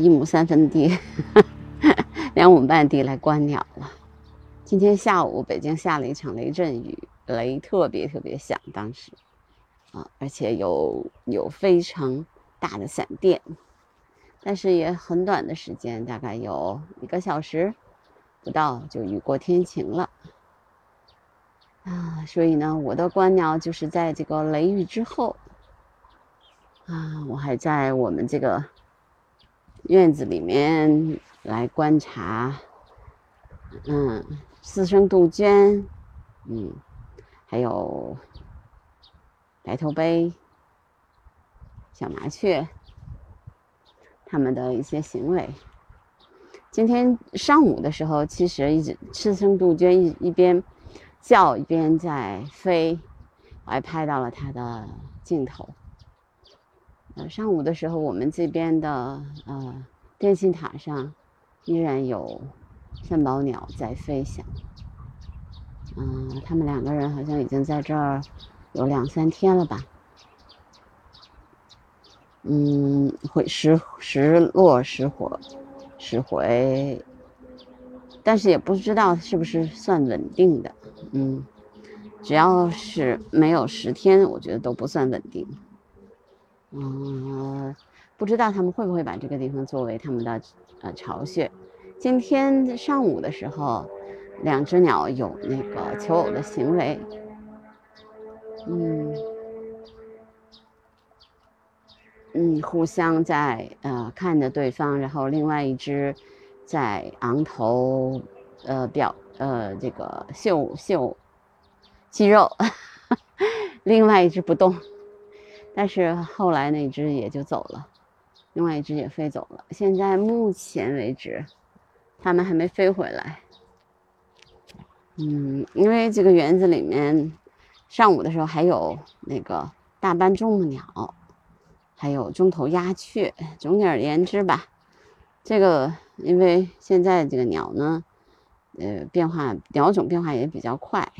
一亩三分地、两亩半地来观鸟了。今天下午北京下了一场雷阵雨，雷特别特别响，当时啊，而且有有非常大的闪电，但是也很短的时间，大概有一个小时不到就雨过天晴了啊。所以呢，我的观鸟就是在这个雷雨之后啊，我还在我们这个院子里面来观察，嗯。四声杜鹃，嗯，还有白头杯、小麻雀，它们的一些行为。今天上午的时候，其实一直四声杜鹃一一边叫一边在飞，我还拍到了它的镜头。上午的时候，我们这边的呃电信塔上依然有。三宝鸟在飞翔，嗯，他们两个人好像已经在这儿有两三天了吧，嗯，会时时落时活时回，但是也不知道是不是算稳定的，嗯，只要是没有十天，我觉得都不算稳定，嗯，不知道他们会不会把这个地方作为他们的呃巢穴。今天上午的时候，两只鸟有那个求偶的行为，嗯嗯，互相在呃看着对方，然后另外一只在昂头呃表呃这个秀秀肌肉，另外一只不动，但是后来那只也就走了，另外一只也飞走了。现在目前为止。它们还没飞回来，嗯，因为这个园子里面，上午的时候还有那个大斑啄木鸟，还有中头鸦雀。总而言之吧，这个因为现在这个鸟呢，呃，变化鸟种变化也比较快，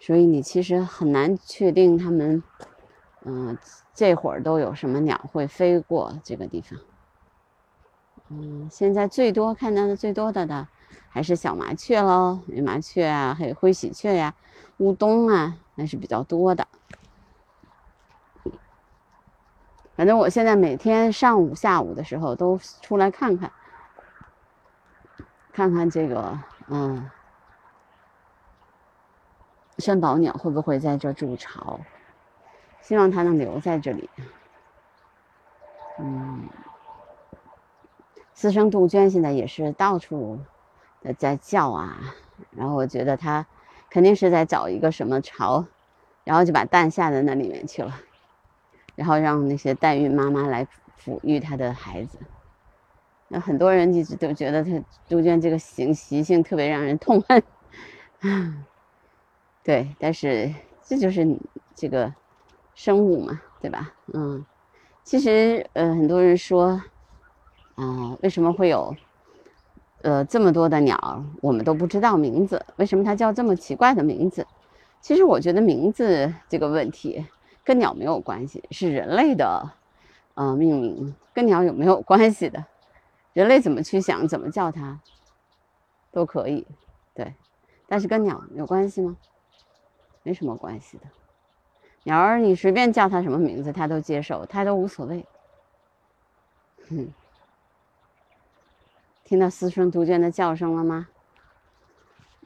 所以你其实很难确定它们，嗯，这会儿都有什么鸟会飞过这个地方。嗯，现在最多看到的最多的的还是小麻雀喽，麻雀啊，还有灰喜鹊呀、乌冬啊，那是比较多的。反正我现在每天上午、下午的时候都出来看看，看看这个，嗯，山宝鸟会不会在这筑巢？希望它能留在这里。嗯。四声杜鹃现在也是到处的在叫啊，然后我觉得它肯定是在找一个什么巢，然后就把蛋下在那里面去了，然后让那些代孕妈妈来抚育它的孩子。那很多人一直都觉得它杜鹃这个行习性特别让人痛恨，啊 对，但是这就是这个生物嘛，对吧？嗯，其实呃很多人说。啊，为什么会有，呃，这么多的鸟，我们都不知道名字？为什么它叫这么奇怪的名字？其实我觉得名字这个问题跟鸟没有关系，是人类的，呃，命名跟鸟有没有关系的？人类怎么去想，怎么叫它，都可以，对。但是跟鸟有关系吗？没什么关系的。鸟儿你随便叫它什么名字，它都接受，它都无所谓。哼。听到四声杜鹃的叫声了吗？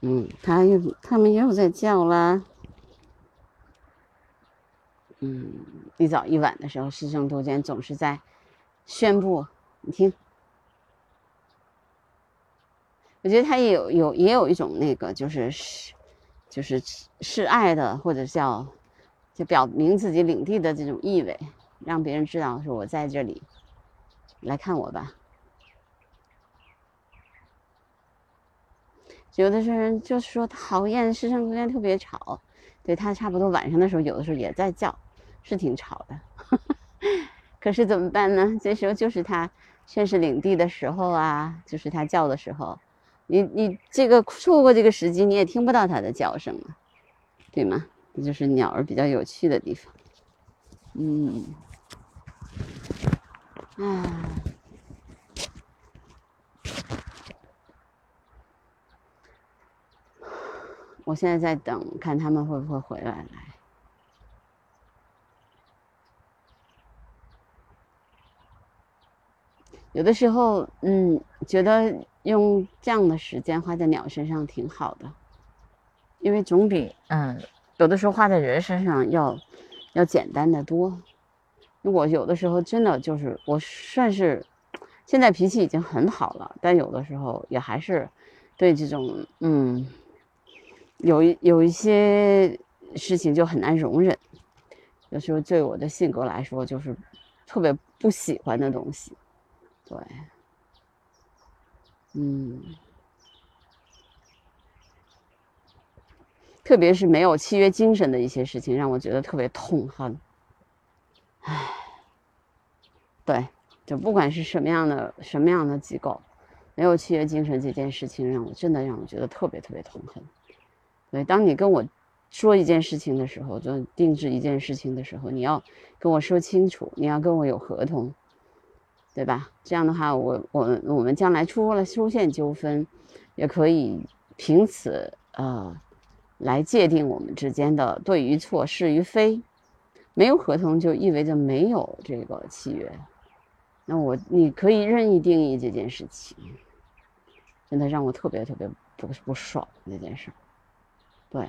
嗯，它又，它们又在叫了。嗯，一早一晚的时候，四声杜鹃总是在宣布。你听，我觉得它也有有也有一种那个，就是是，就是示爱的，或者叫就表明自己领地的这种意味，让别人知道说我在这里，来看我吧。有的人就是说讨厌失声杜鹃特别吵，对它差不多晚上的时候，有的时候也在叫，是挺吵的。可是怎么办呢？这时候就是它宣示领地的时候啊，就是它叫的时候，你你这个错过这个时机，你也听不到它的叫声了，对吗？这就是鸟儿比较有趣的地方。嗯，啊。我现在在等，看他们会不会回来。来，有的时候，嗯，觉得用这样的时间花在鸟身上挺好的，因为总比嗯有的时候花在人身上要要简单的多。我有的时候真的就是我算是现在脾气已经很好了，但有的时候也还是对这种嗯，有一有一些事情就很难容忍。有时候对我的性格来说，就是特别不喜欢的东西。对，嗯，特别是没有契约精神的一些事情，让我觉得特别痛恨。唉，对，就不管是什么样的什么样的机构，没有契约精神这件事情，让我真的让我觉得特别特别痛恨。对，当你跟我说一件事情的时候，就定制一件事情的时候，你要跟我说清楚，你要跟我有合同。对吧？这样的话，我我我们将来出了出现纠纷，也可以凭此呃来界定我们之间的对与错、是与非。没有合同就意味着没有这个契约，那我你可以任意定义这件事情，真的让我特别特别不不爽那件事。对，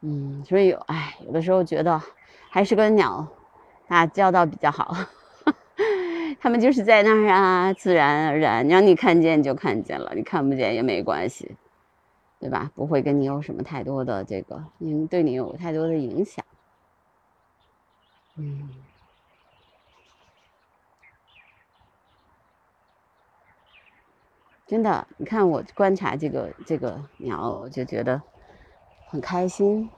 嗯，所以有哎，有的时候觉得还是跟鸟。打交道比较好，他们就是在那儿啊，自然而然，让你看见就看见了，你看不见也没关系，对吧？不会跟你有什么太多的这个，影对你有太多的影响。嗯，真的，你看我观察这个这个鸟，我就觉得很开心。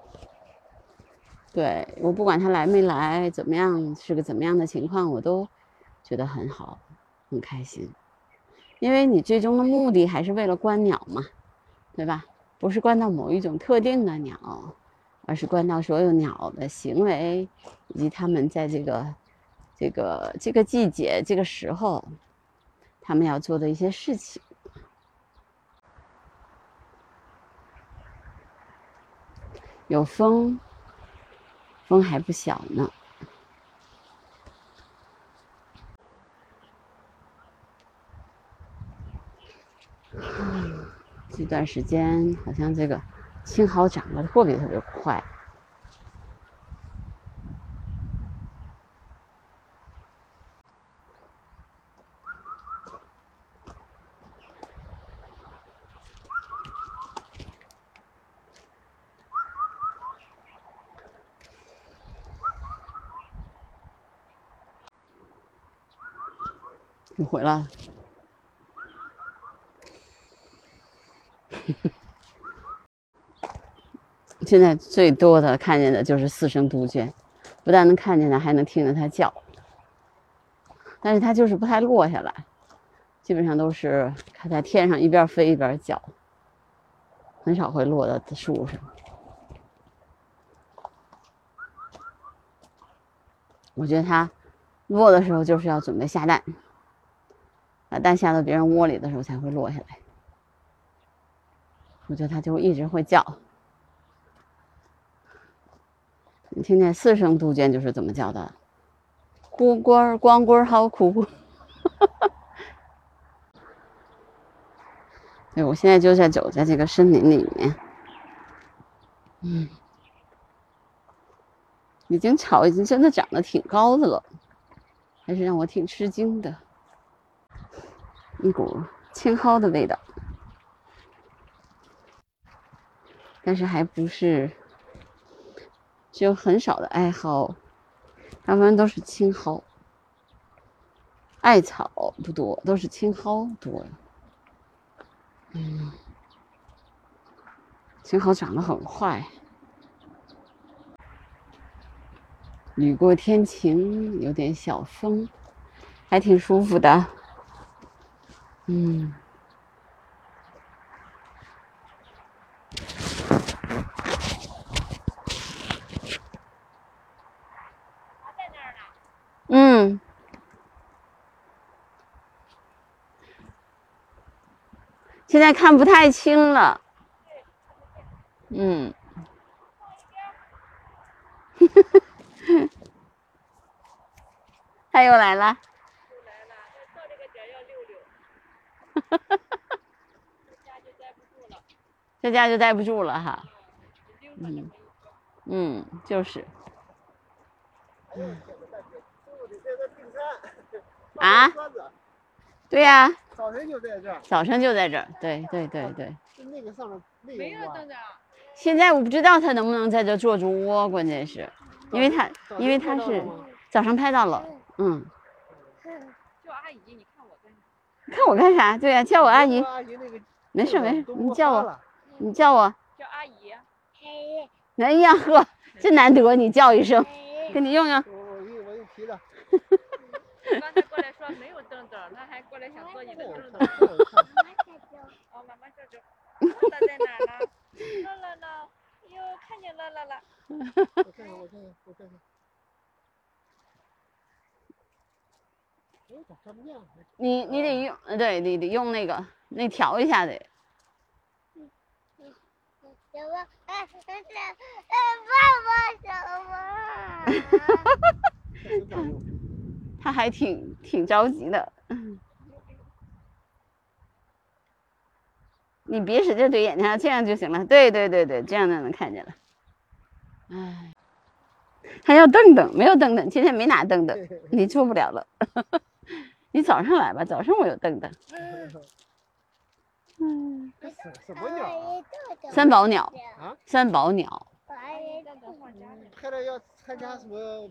对我不管他来没来，怎么样是个怎么样的情况，我都觉得很好，很开心。因为你最终的目的还是为了观鸟嘛，对吧？不是观到某一种特定的鸟，而是观到所有鸟的行为，以及它们在这个这个这个季节、这个时候，他们要做的一些事情。有风。风还不小呢，这段时间好像这个青蒿长得特别特别快。你回来。现在最多的看见的就是四声杜鹃，不但能看见它，还能听着它叫。但是它就是不太落下来，基本上都是它在天上一边飞一边叫，很少会落到树上。我觉得它落的时候就是要准备下蛋。把蛋下到别人窝里的时候才会落下来，我觉得它就一直会叫。你听见四声杜鹃就是怎么叫的？咕咕儿光棍儿好苦。对，我现在就在走在这个森林里面，嗯，已经草已经真的长得挺高的了，还是让我挺吃惊的。一股青蒿的味道，但是还不是，只有很少的艾蒿，大部分都是青蒿，艾草不多，都是青蒿多。嗯，青蒿长得很快，雨过天晴，有点小风，还挺舒服的。嗯，现现在看不太清了。嗯。他又来了。这家就待不住了哈。嗯。嗯，就是。啊？对呀。早晨就在这儿。早晨就在这儿，对对对对。是那个上面那个窝。现在我不知道他能不能在这做主窝，关键是，因为他因为他是早上拍到了，嗯。叫阿姨，你看我干啥？看我干啥？对呀，叫我阿姨。没事没事，你叫我，你叫我。叫阿姨。哎呀呵，真难得你叫一声，给你用用。我我给我给提了。刚才过来说没有凳凳，他还过来想坐你的凳子。哦，妈妈叫叫。乐乐在哪呢？乐乐呢？哟，看见乐乐了。我看看，我看看，我看看。你你得用，对，你得用那个，那调一下得。什么？哎，爸爸什么？他还挺挺着急的。你别使劲怼眼睛，这样就行了。对对对对，这样就能看见了。哎，还要凳凳，没有凳凳，今天没拿凳凳，你坐不了了。你早上来吧，早上我有凳凳。嗯，什么鸟？三宝鸟啊，三宝鸟。拍了要参加什么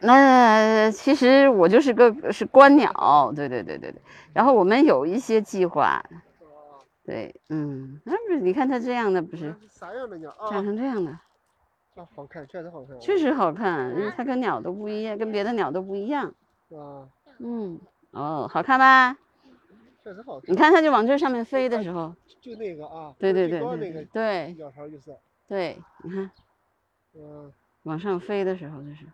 那其实我就是个是观鸟，对对对对对。然后我们有一些计划。对，嗯，那不是你看它这样的不是？啥样的鸟啊？长成这样的。啊，好看，确实好看。确实好看，因为它跟鸟都不一样，跟别的鸟都不一样。啊。嗯，哦，好看吧？确实好看。你看它就往这上面飞的时候。就那个啊。对对对对。对。对，你看。嗯。往上飞的时候就是，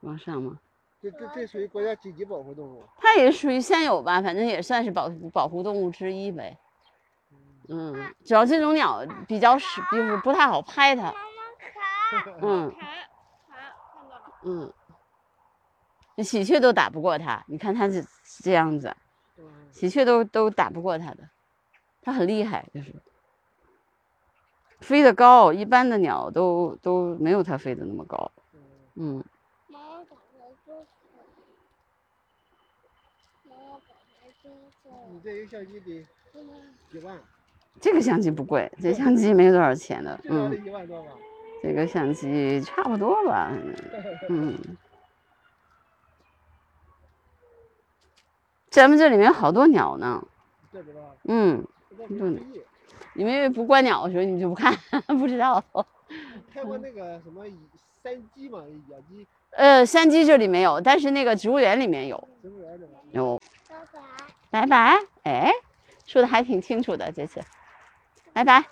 往上嘛。这这这属于国家几级保护动物？它也属于现有吧，反正也算是保保护动物之一呗。嗯，主要这种鸟比较是，就是不太好拍它。嗯。嗯。喜鹊都打不过它，你看它是这样子，喜鹊都都打不过它的，它很厉害，就是飞得高，一般的鸟都都没有它飞得那么高。嗯。你这一个相机得几万？这个相机不贵，这相机没多少钱的，嗯，一万多吧。这个相机差不多吧，嗯。咱们这里面好多鸟呢。嗯。你们不观鸟的时候，你就不看，不知道。看过那个什么山鸡嘛，野鸡。呃，山鸡这里没有，但是那个植物园里面有。植物园里面有。拜拜。拜拜。哎，说的还挺清楚的这次。拜拜。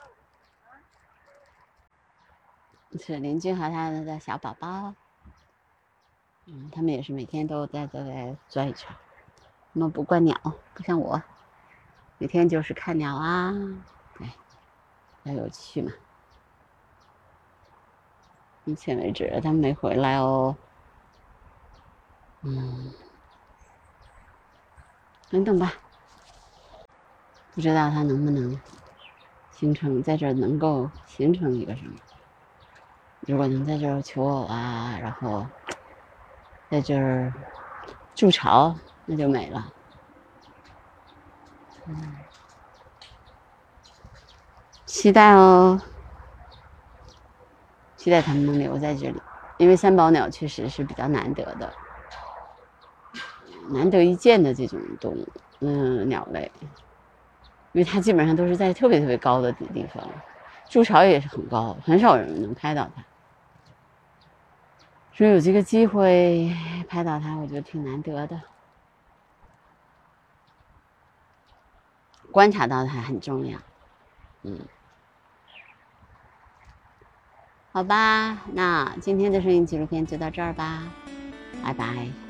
是邻居和他的小宝宝，嗯，他们也是每天都在都在转一圈。他们不观鸟，不像我，每天就是看鸟啊，有趣嘛。目前为止，他没回来哦。嗯，等等吧，不知道他能不能。形成在这儿能够形成一个什么？如果能在这儿求偶啊，然后在这儿筑巢，那就美了。嗯，期待哦，期待他们能留在这里，因为三宝鸟确实是比较难得的，难得一见的这种动物，嗯，鸟类。因为它基本上都是在特别特别高的地方，筑巢也是很高，很少有人能拍到它。所以有这个机会拍到它，我觉得挺难得的。观察到它很重要，嗯，好吧，那今天的声音纪录片就到这儿吧，拜拜。